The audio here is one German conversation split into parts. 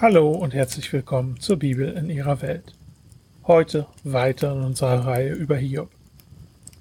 Hallo und herzlich willkommen zur Bibel in ihrer Welt. Heute weiter in unserer Reihe über Hiob.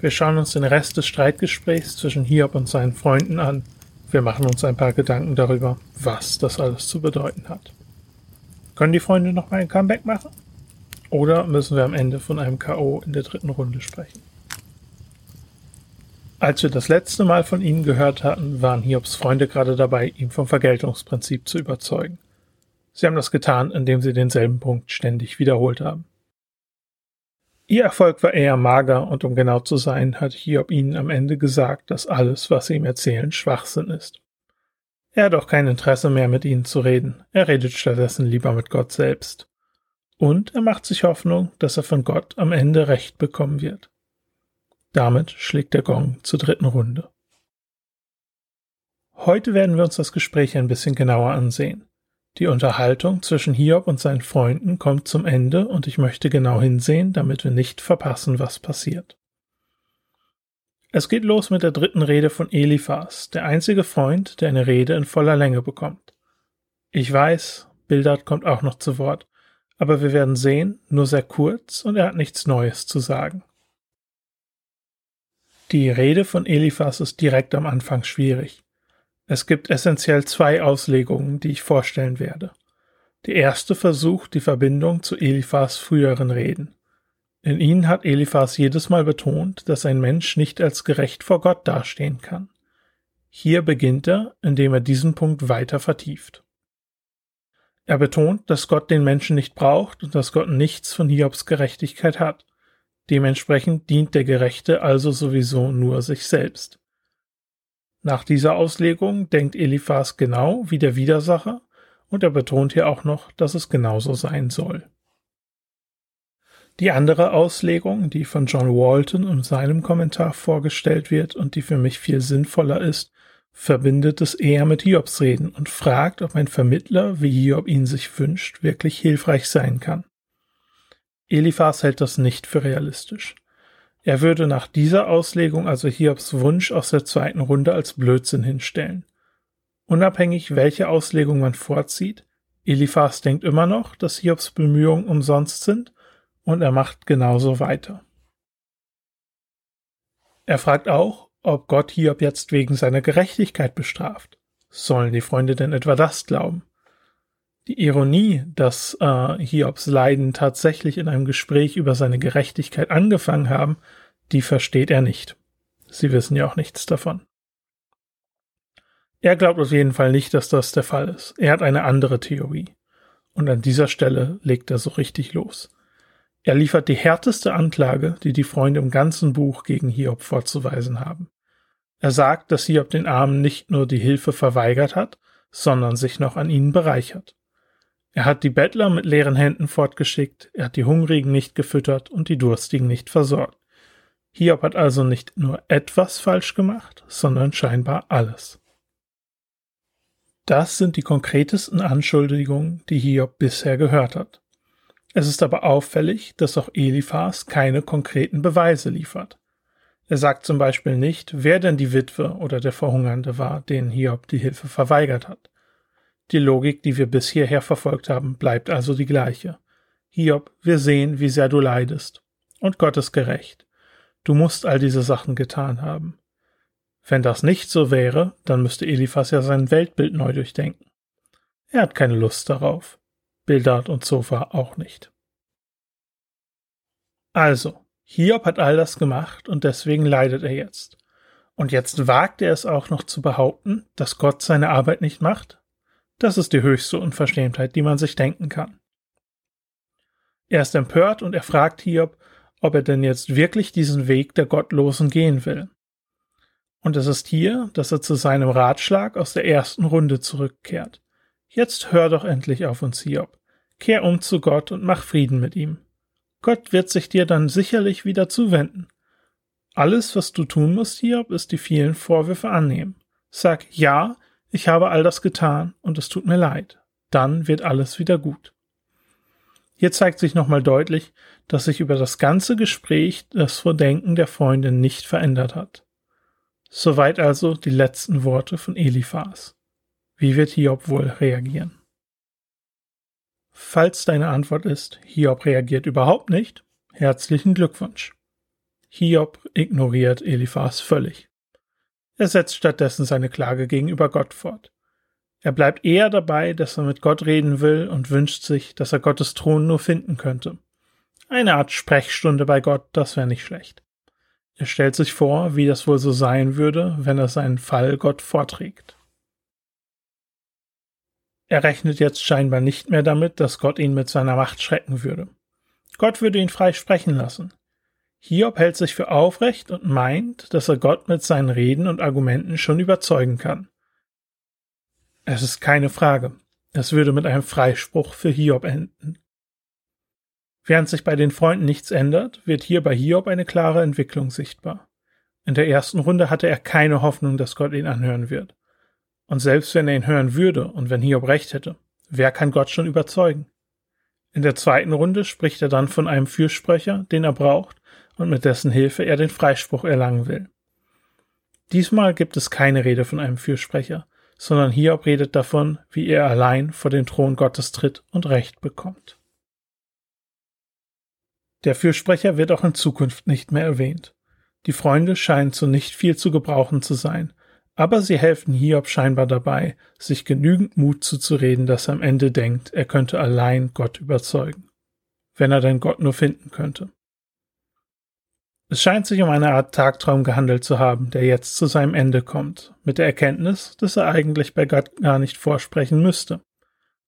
Wir schauen uns den Rest des Streitgesprächs zwischen Hiob und seinen Freunden an. Wir machen uns ein paar Gedanken darüber, was das alles zu bedeuten hat. Können die Freunde noch mal ein Comeback machen? Oder müssen wir am Ende von einem K.O. in der dritten Runde sprechen? Als wir das letzte Mal von ihnen gehört hatten, waren Hiobs Freunde gerade dabei, ihn vom Vergeltungsprinzip zu überzeugen. Sie haben das getan, indem sie denselben Punkt ständig wiederholt haben. Ihr Erfolg war eher mager und um genau zu sein, hat Hiob ihnen am Ende gesagt, dass alles, was sie ihm erzählen, Schwachsinn ist. Er hat auch kein Interesse mehr mit ihnen zu reden, er redet stattdessen lieber mit Gott selbst. Und er macht sich Hoffnung, dass er von Gott am Ende Recht bekommen wird. Damit schlägt der Gong zur dritten Runde. Heute werden wir uns das Gespräch ein bisschen genauer ansehen. Die Unterhaltung zwischen Hiob und seinen Freunden kommt zum Ende und ich möchte genau hinsehen, damit wir nicht verpassen, was passiert. Es geht los mit der dritten Rede von Eliphas, der einzige Freund, der eine Rede in voller Länge bekommt. Ich weiß, Bildert kommt auch noch zu Wort, aber wir werden sehen, nur sehr kurz und er hat nichts Neues zu sagen. Die Rede von Eliphas ist direkt am Anfang schwierig. Es gibt essentiell zwei Auslegungen, die ich vorstellen werde. Die erste versucht die Verbindung zu Eliphas früheren Reden. In ihnen hat Eliphas jedes Mal betont, dass ein Mensch nicht als gerecht vor Gott dastehen kann. Hier beginnt er, indem er diesen Punkt weiter vertieft. Er betont, dass Gott den Menschen nicht braucht und dass Gott nichts von Hiobs Gerechtigkeit hat. Dementsprechend dient der Gerechte also sowieso nur sich selbst. Nach dieser Auslegung denkt Eliphas genau wie der Widersacher und er betont hier auch noch, dass es genauso sein soll. Die andere Auslegung, die von John Walton in seinem Kommentar vorgestellt wird und die für mich viel sinnvoller ist, verbindet es eher mit Hiobs Reden und fragt, ob ein Vermittler, wie Hiob ihn sich wünscht, wirklich hilfreich sein kann. Eliphas hält das nicht für realistisch. Er würde nach dieser Auslegung also Hiobs Wunsch aus der zweiten Runde als Blödsinn hinstellen. Unabhängig welche Auslegung man vorzieht, Eliphas denkt immer noch, dass Hiobs Bemühungen umsonst sind und er macht genauso weiter. Er fragt auch, ob Gott Hiob jetzt wegen seiner Gerechtigkeit bestraft. Sollen die Freunde denn etwa das glauben? Die Ironie, dass äh, Hiobs Leiden tatsächlich in einem Gespräch über seine Gerechtigkeit angefangen haben, die versteht er nicht. Sie wissen ja auch nichts davon. Er glaubt auf jeden Fall nicht, dass das der Fall ist. Er hat eine andere Theorie. Und an dieser Stelle legt er so richtig los. Er liefert die härteste Anklage, die die Freunde im ganzen Buch gegen Hiob vorzuweisen haben. Er sagt, dass Hiob den Armen nicht nur die Hilfe verweigert hat, sondern sich noch an ihnen bereichert. Er hat die Bettler mit leeren Händen fortgeschickt, er hat die Hungrigen nicht gefüttert und die Durstigen nicht versorgt. Hiob hat also nicht nur etwas falsch gemacht, sondern scheinbar alles. Das sind die konkretesten Anschuldigungen, die Hiob bisher gehört hat. Es ist aber auffällig, dass auch Eliphas keine konkreten Beweise liefert. Er sagt zum Beispiel nicht, wer denn die Witwe oder der Verhungernde war, denen Hiob die Hilfe verweigert hat. Die Logik, die wir bis hierher verfolgt haben, bleibt also die gleiche. Hiob, wir sehen, wie sehr du leidest. Und Gott ist gerecht. Du musst all diese Sachen getan haben. Wenn das nicht so wäre, dann müsste Eliphas ja sein Weltbild neu durchdenken. Er hat keine Lust darauf. Bildad und Zofa auch nicht. Also, Hiob hat all das gemacht und deswegen leidet er jetzt. Und jetzt wagt er es auch noch zu behaupten, dass Gott seine Arbeit nicht macht? Das ist die höchste Unverschämtheit, die man sich denken kann. Er ist empört und er fragt Hiob, ob er denn jetzt wirklich diesen Weg der Gottlosen gehen will. Und es ist hier, dass er zu seinem Ratschlag aus der ersten Runde zurückkehrt. Jetzt hör doch endlich auf uns, Hiob. Kehr um zu Gott und mach Frieden mit ihm. Gott wird sich dir dann sicherlich wieder zuwenden. Alles, was du tun musst, Hiob, ist die vielen Vorwürfe annehmen. Sag ja, ich habe all das getan und es tut mir leid. Dann wird alles wieder gut. Hier zeigt sich nochmal deutlich, dass sich über das ganze Gespräch das Vordenken der Freundin nicht verändert hat. Soweit also die letzten Worte von Eliphas. Wie wird Hiob wohl reagieren? Falls deine Antwort ist, Hiob reagiert überhaupt nicht, herzlichen Glückwunsch. Hiob ignoriert Eliphas völlig. Er setzt stattdessen seine Klage gegenüber Gott fort. Er bleibt eher dabei, dass er mit Gott reden will und wünscht sich, dass er Gottes Thron nur finden könnte. Eine Art Sprechstunde bei Gott, das wäre nicht schlecht. Er stellt sich vor, wie das wohl so sein würde, wenn er seinen Fall Gott vorträgt. Er rechnet jetzt scheinbar nicht mehr damit, dass Gott ihn mit seiner Macht schrecken würde. Gott würde ihn frei sprechen lassen. Hiob hält sich für aufrecht und meint, dass er Gott mit seinen Reden und Argumenten schon überzeugen kann. Es ist keine Frage. Es würde mit einem Freispruch für Hiob enden. Während sich bei den Freunden nichts ändert, wird hier bei Hiob eine klare Entwicklung sichtbar. In der ersten Runde hatte er keine Hoffnung, dass Gott ihn anhören wird. Und selbst wenn er ihn hören würde und wenn Hiob recht hätte, wer kann Gott schon überzeugen? In der zweiten Runde spricht er dann von einem Fürsprecher, den er braucht und mit dessen Hilfe er den Freispruch erlangen will. Diesmal gibt es keine Rede von einem Fürsprecher, sondern Hiob redet davon, wie er allein vor den Thron Gottes tritt und Recht bekommt. Der Fürsprecher wird auch in Zukunft nicht mehr erwähnt. Die Freunde scheinen zu nicht viel zu gebrauchen zu sein, aber sie helfen Hiob scheinbar dabei, sich genügend Mut zuzureden, dass er am Ende denkt, er könnte allein Gott überzeugen. Wenn er denn Gott nur finden könnte. Es scheint sich um eine Art Tagtraum gehandelt zu haben, der jetzt zu seinem Ende kommt, mit der Erkenntnis, dass er eigentlich bei Gott gar nicht vorsprechen müsste.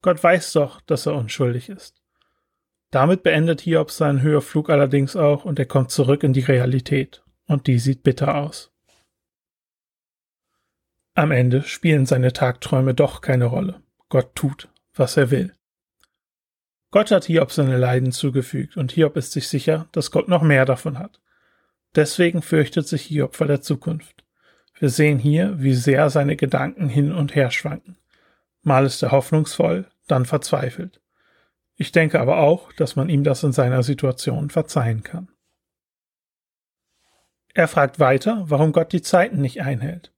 Gott weiß doch, dass er unschuldig ist. Damit beendet Hiob seinen Höherflug allerdings auch und er kommt zurück in die Realität. Und die sieht bitter aus. Am Ende spielen seine Tagträume doch keine Rolle. Gott tut, was er will. Gott hat Hiob seine Leiden zugefügt und Hiob ist sich sicher, dass Gott noch mehr davon hat. Deswegen fürchtet sich Hiob vor der Zukunft. Wir sehen hier, wie sehr seine Gedanken hin und her schwanken. Mal ist er hoffnungsvoll, dann verzweifelt. Ich denke aber auch, dass man ihm das in seiner Situation verzeihen kann. Er fragt weiter, warum Gott die Zeiten nicht einhält.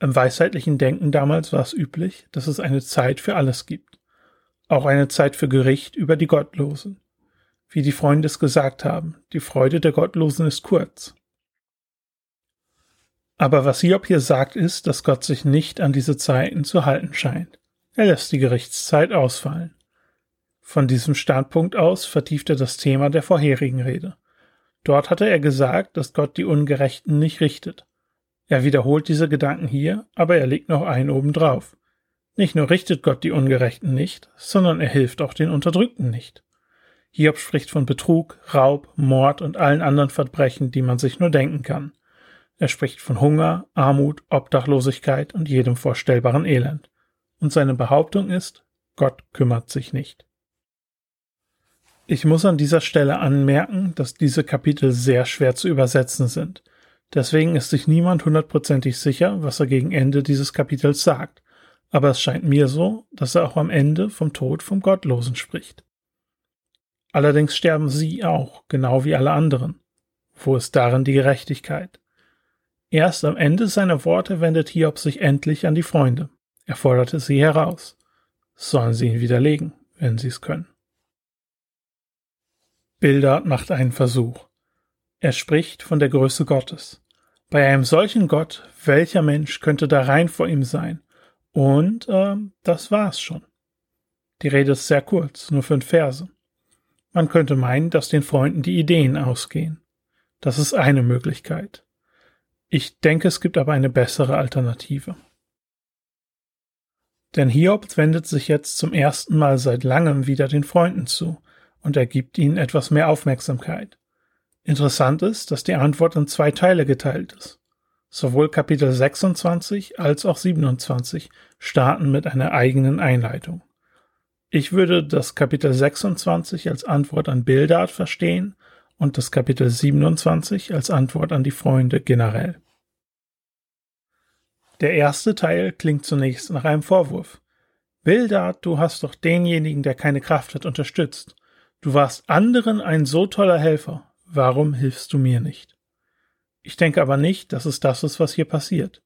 Im weisheitlichen Denken damals war es üblich, dass es eine Zeit für alles gibt. Auch eine Zeit für Gericht über die Gottlosen. Wie die Freunde es gesagt haben, die Freude der Gottlosen ist kurz. Aber was Hiob hier sagt, ist, dass Gott sich nicht an diese Zeiten zu halten scheint. Er lässt die Gerichtszeit ausfallen. Von diesem Standpunkt aus vertieft er das Thema der vorherigen Rede. Dort hatte er gesagt, dass Gott die Ungerechten nicht richtet. Er wiederholt diese Gedanken hier, aber er legt noch einen obendrauf. Nicht nur richtet Gott die Ungerechten nicht, sondern er hilft auch den Unterdrückten nicht. Hiob spricht von Betrug, Raub, Mord und allen anderen Verbrechen, die man sich nur denken kann. Er spricht von Hunger, Armut, Obdachlosigkeit und jedem vorstellbaren Elend. Und seine Behauptung ist, Gott kümmert sich nicht. Ich muss an dieser Stelle anmerken, dass diese Kapitel sehr schwer zu übersetzen sind. Deswegen ist sich niemand hundertprozentig sicher, was er gegen Ende dieses Kapitels sagt, aber es scheint mir so, dass er auch am Ende vom Tod vom Gottlosen spricht. Allerdings sterben sie auch, genau wie alle anderen. Wo ist darin die Gerechtigkeit? Erst am Ende seiner Worte wendet Hiob sich endlich an die Freunde. Er forderte sie heraus. Sollen sie ihn widerlegen, wenn sie es können. Bildad macht einen Versuch. Er spricht von der Größe Gottes. Bei einem solchen Gott, welcher Mensch könnte da rein vor ihm sein? Und äh, das war's schon. Die Rede ist sehr kurz, nur fünf Verse. Man könnte meinen, dass den Freunden die Ideen ausgehen. Das ist eine Möglichkeit. Ich denke, es gibt aber eine bessere Alternative. Denn Hiob wendet sich jetzt zum ersten Mal seit langem wieder den Freunden zu und er gibt ihnen etwas mehr Aufmerksamkeit. Interessant ist, dass die Antwort in zwei Teile geteilt ist. Sowohl Kapitel 26 als auch 27 starten mit einer eigenen Einleitung. Ich würde das Kapitel 26 als Antwort an Bildart verstehen und das Kapitel 27 als Antwort an die Freunde generell. Der erste Teil klingt zunächst nach einem Vorwurf. Bildart, du hast doch denjenigen, der keine Kraft hat, unterstützt. Du warst anderen ein so toller Helfer. Warum hilfst du mir nicht? Ich denke aber nicht, dass es das ist, was hier passiert.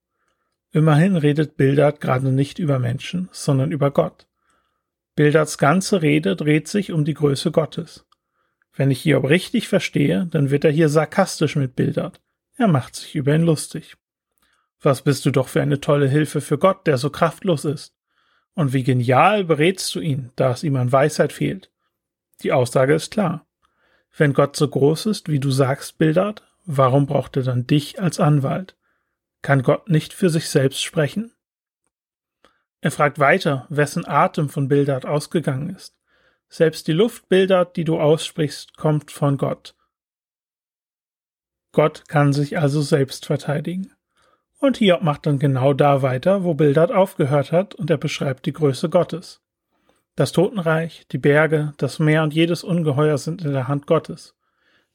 Immerhin redet Bildad gerade nicht über Menschen, sondern über Gott. Bildards ganze Rede dreht sich um die Größe Gottes. Wenn ich Hiob richtig verstehe, dann wird er hier sarkastisch mit Bildert. Er macht sich über ihn lustig. Was bist du doch für eine tolle Hilfe für Gott, der so kraftlos ist. Und wie genial berätst du ihn, da es ihm an Weisheit fehlt. Die Aussage ist klar. Wenn Gott so groß ist, wie du sagst, Bildert, warum braucht er dann dich als Anwalt? Kann Gott nicht für sich selbst sprechen? Er fragt weiter, wessen Atem von Bildert ausgegangen ist. Selbst die Luft, Bildert, die du aussprichst, kommt von Gott. Gott kann sich also selbst verteidigen. Und Hiob macht dann genau da weiter, wo Bildert aufgehört hat, und er beschreibt die Größe Gottes. Das Totenreich, die Berge, das Meer und jedes Ungeheuer sind in der Hand Gottes.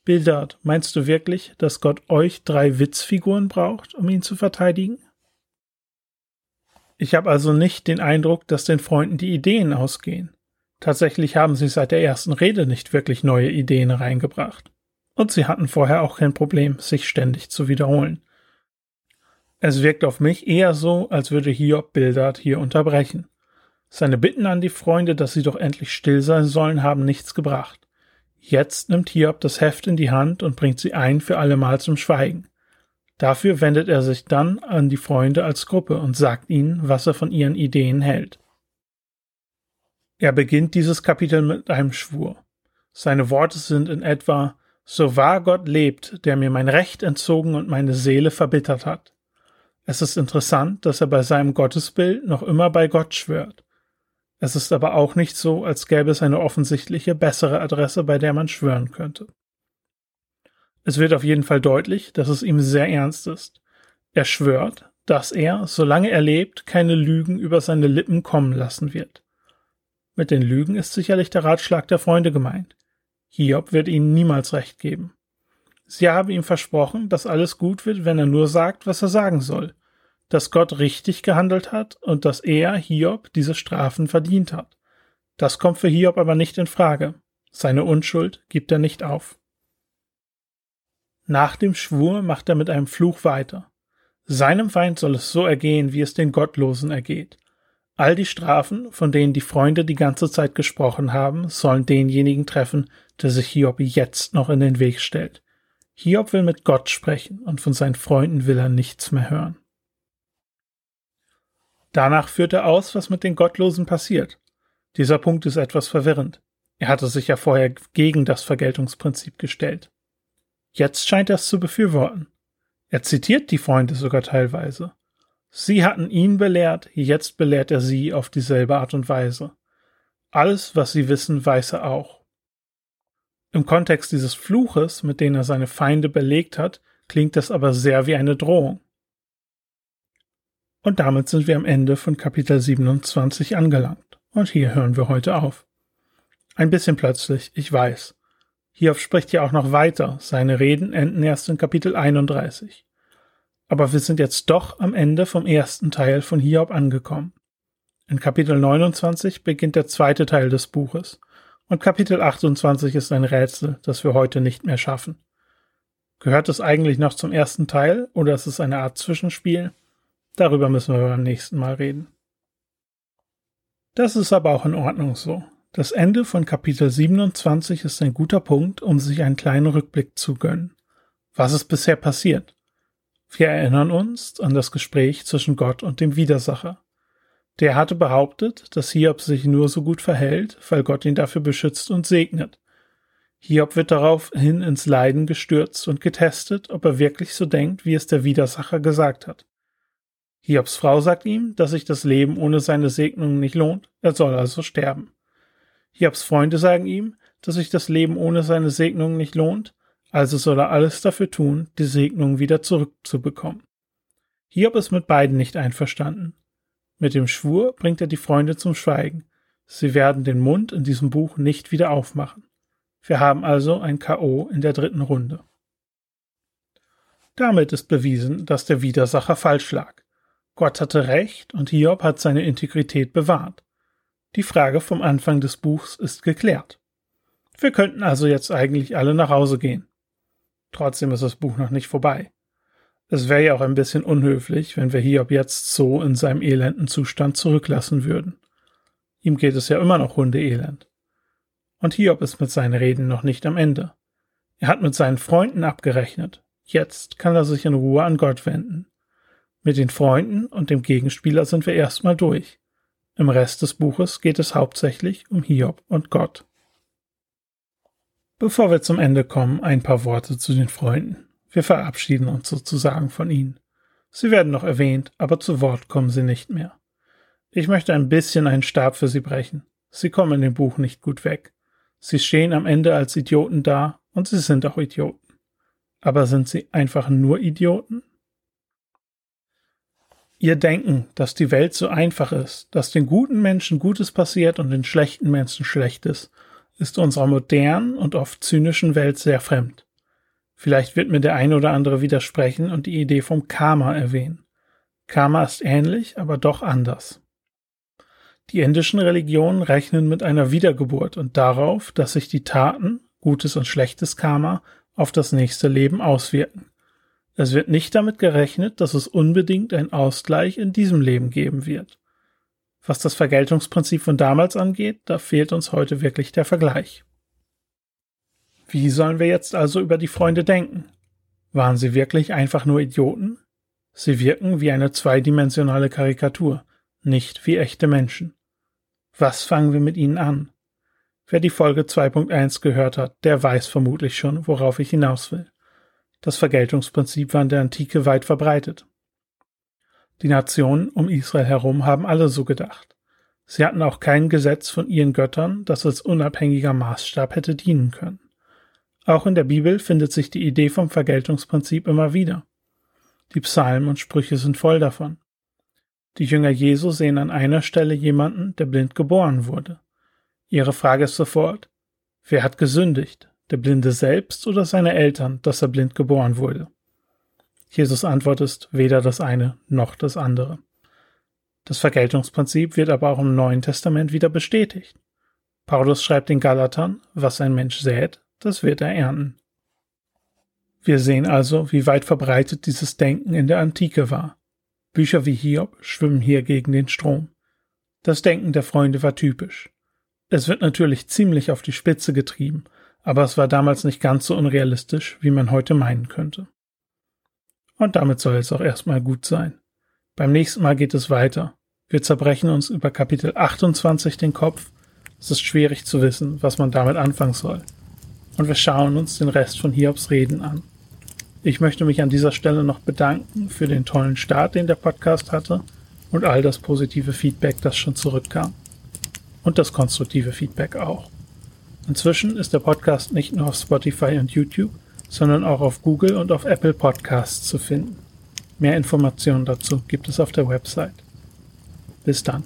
Bildert, meinst du wirklich, dass Gott euch drei Witzfiguren braucht, um ihn zu verteidigen? Ich habe also nicht den Eindruck, dass den Freunden die Ideen ausgehen. Tatsächlich haben sie seit der ersten Rede nicht wirklich neue Ideen reingebracht. Und sie hatten vorher auch kein Problem, sich ständig zu wiederholen. Es wirkt auf mich eher so, als würde Hiob Bildert hier unterbrechen. Seine Bitten an die Freunde, dass sie doch endlich still sein sollen, haben nichts gebracht. Jetzt nimmt Hiob das Heft in die Hand und bringt sie ein für allemal zum Schweigen. Dafür wendet er sich dann an die Freunde als Gruppe und sagt ihnen, was er von ihren Ideen hält. Er beginnt dieses Kapitel mit einem Schwur. Seine Worte sind in etwa So wahr Gott lebt, der mir mein Recht entzogen und meine Seele verbittert hat. Es ist interessant, dass er bei seinem Gottesbild noch immer bei Gott schwört. Es ist aber auch nicht so, als gäbe es eine offensichtliche bessere Adresse, bei der man schwören könnte. Es wird auf jeden Fall deutlich, dass es ihm sehr ernst ist. Er schwört, dass er, solange er lebt, keine Lügen über seine Lippen kommen lassen wird. Mit den Lügen ist sicherlich der Ratschlag der Freunde gemeint. Hiob wird ihnen niemals recht geben. Sie haben ihm versprochen, dass alles gut wird, wenn er nur sagt, was er sagen soll, dass Gott richtig gehandelt hat und dass er, Hiob, diese Strafen verdient hat. Das kommt für Hiob aber nicht in Frage. Seine Unschuld gibt er nicht auf. Nach dem Schwur macht er mit einem Fluch weiter. Seinem Feind soll es so ergehen, wie es den Gottlosen ergeht. All die Strafen, von denen die Freunde die ganze Zeit gesprochen haben, sollen denjenigen treffen, der sich Hiob jetzt noch in den Weg stellt. Hiob will mit Gott sprechen und von seinen Freunden will er nichts mehr hören. Danach führt er aus, was mit den Gottlosen passiert. Dieser Punkt ist etwas verwirrend. Er hatte sich ja vorher gegen das Vergeltungsprinzip gestellt. Jetzt scheint er es zu befürworten. Er zitiert die Freunde sogar teilweise. Sie hatten ihn belehrt, jetzt belehrt er sie auf dieselbe Art und Weise. Alles, was sie wissen, weiß er auch. Im Kontext dieses Fluches, mit dem er seine Feinde belegt hat, klingt das aber sehr wie eine Drohung. Und damit sind wir am Ende von Kapitel 27 angelangt. Und hier hören wir heute auf. Ein bisschen plötzlich, ich weiß. Hiob spricht ja auch noch weiter. Seine Reden enden erst in Kapitel 31. Aber wir sind jetzt doch am Ende vom ersten Teil von Hiob angekommen. In Kapitel 29 beginnt der zweite Teil des Buches und Kapitel 28 ist ein Rätsel, das wir heute nicht mehr schaffen. Gehört es eigentlich noch zum ersten Teil oder ist es eine Art Zwischenspiel? Darüber müssen wir beim nächsten Mal reden. Das ist aber auch in Ordnung so. Das Ende von Kapitel 27 ist ein guter Punkt, um sich einen kleinen Rückblick zu gönnen. Was ist bisher passiert? Wir erinnern uns an das Gespräch zwischen Gott und dem Widersacher. Der hatte behauptet, dass Hiob sich nur so gut verhält, weil Gott ihn dafür beschützt und segnet. Hiob wird daraufhin ins Leiden gestürzt und getestet, ob er wirklich so denkt, wie es der Widersacher gesagt hat. Hiobs Frau sagt ihm, dass sich das Leben ohne seine Segnung nicht lohnt, er soll also sterben. Hiobs Freunde sagen ihm, dass sich das Leben ohne seine Segnung nicht lohnt, also soll er alles dafür tun, die Segnung wieder zurückzubekommen. Hiob ist mit beiden nicht einverstanden. Mit dem Schwur bringt er die Freunde zum Schweigen. Sie werden den Mund in diesem Buch nicht wieder aufmachen. Wir haben also ein K.O. in der dritten Runde. Damit ist bewiesen, dass der Widersacher falsch lag. Gott hatte recht und Hiob hat seine Integrität bewahrt. Die Frage vom Anfang des Buchs ist geklärt. Wir könnten also jetzt eigentlich alle nach Hause gehen. Trotzdem ist das Buch noch nicht vorbei. Es wäre ja auch ein bisschen unhöflich, wenn wir Hiob jetzt so in seinem elenden Zustand zurücklassen würden. Ihm geht es ja immer noch hundeelend. Und Hiob ist mit seinen Reden noch nicht am Ende. Er hat mit seinen Freunden abgerechnet. Jetzt kann er sich in Ruhe an Gott wenden. Mit den Freunden und dem Gegenspieler sind wir erstmal durch. Im Rest des Buches geht es hauptsächlich um Hiob und Gott. Bevor wir zum Ende kommen, ein paar Worte zu den Freunden. Wir verabschieden uns sozusagen von ihnen. Sie werden noch erwähnt, aber zu Wort kommen sie nicht mehr. Ich möchte ein bisschen einen Stab für sie brechen. Sie kommen in dem Buch nicht gut weg. Sie stehen am Ende als Idioten da und sie sind auch Idioten. Aber sind sie einfach nur Idioten? Ihr Denken, dass die Welt so einfach ist, dass den guten Menschen Gutes passiert und den schlechten Menschen Schlechtes, ist unserer modernen und oft zynischen Welt sehr fremd. Vielleicht wird mir der eine oder andere widersprechen und die Idee vom Karma erwähnen. Karma ist ähnlich, aber doch anders. Die indischen Religionen rechnen mit einer Wiedergeburt und darauf, dass sich die Taten, gutes und schlechtes Karma, auf das nächste Leben auswirken. Es wird nicht damit gerechnet, dass es unbedingt einen Ausgleich in diesem Leben geben wird. Was das Vergeltungsprinzip von damals angeht, da fehlt uns heute wirklich der Vergleich. Wie sollen wir jetzt also über die Freunde denken? Waren sie wirklich einfach nur Idioten? Sie wirken wie eine zweidimensionale Karikatur, nicht wie echte Menschen. Was fangen wir mit ihnen an? Wer die Folge 2.1 gehört hat, der weiß vermutlich schon, worauf ich hinaus will. Das Vergeltungsprinzip war in der Antike weit verbreitet. Die Nationen um Israel herum haben alle so gedacht. Sie hatten auch kein Gesetz von ihren Göttern, das als unabhängiger Maßstab hätte dienen können. Auch in der Bibel findet sich die Idee vom Vergeltungsprinzip immer wieder. Die Psalmen und Sprüche sind voll davon. Die Jünger Jesu sehen an einer Stelle jemanden, der blind geboren wurde. Ihre Frage ist sofort, wer hat gesündigt, der Blinde selbst oder seine Eltern, dass er blind geboren wurde? Jesus Antwort ist weder das eine noch das andere. Das Vergeltungsprinzip wird aber auch im Neuen Testament wieder bestätigt. Paulus schreibt den Galatern, was ein Mensch sät, das wird er ernten. Wir sehen also, wie weit verbreitet dieses Denken in der Antike war. Bücher wie Hiob schwimmen hier gegen den Strom. Das Denken der Freunde war typisch. Es wird natürlich ziemlich auf die Spitze getrieben, aber es war damals nicht ganz so unrealistisch, wie man heute meinen könnte. Und damit soll es auch erstmal gut sein. Beim nächsten Mal geht es weiter. Wir zerbrechen uns über Kapitel 28 den Kopf. Es ist schwierig zu wissen, was man damit anfangen soll. Und wir schauen uns den Rest von Hiobs Reden an. Ich möchte mich an dieser Stelle noch bedanken für den tollen Start, den der Podcast hatte und all das positive Feedback, das schon zurückkam. Und das konstruktive Feedback auch. Inzwischen ist der Podcast nicht nur auf Spotify und YouTube, sondern auch auf Google und auf Apple Podcasts zu finden. Mehr Informationen dazu gibt es auf der Website. Bis dann.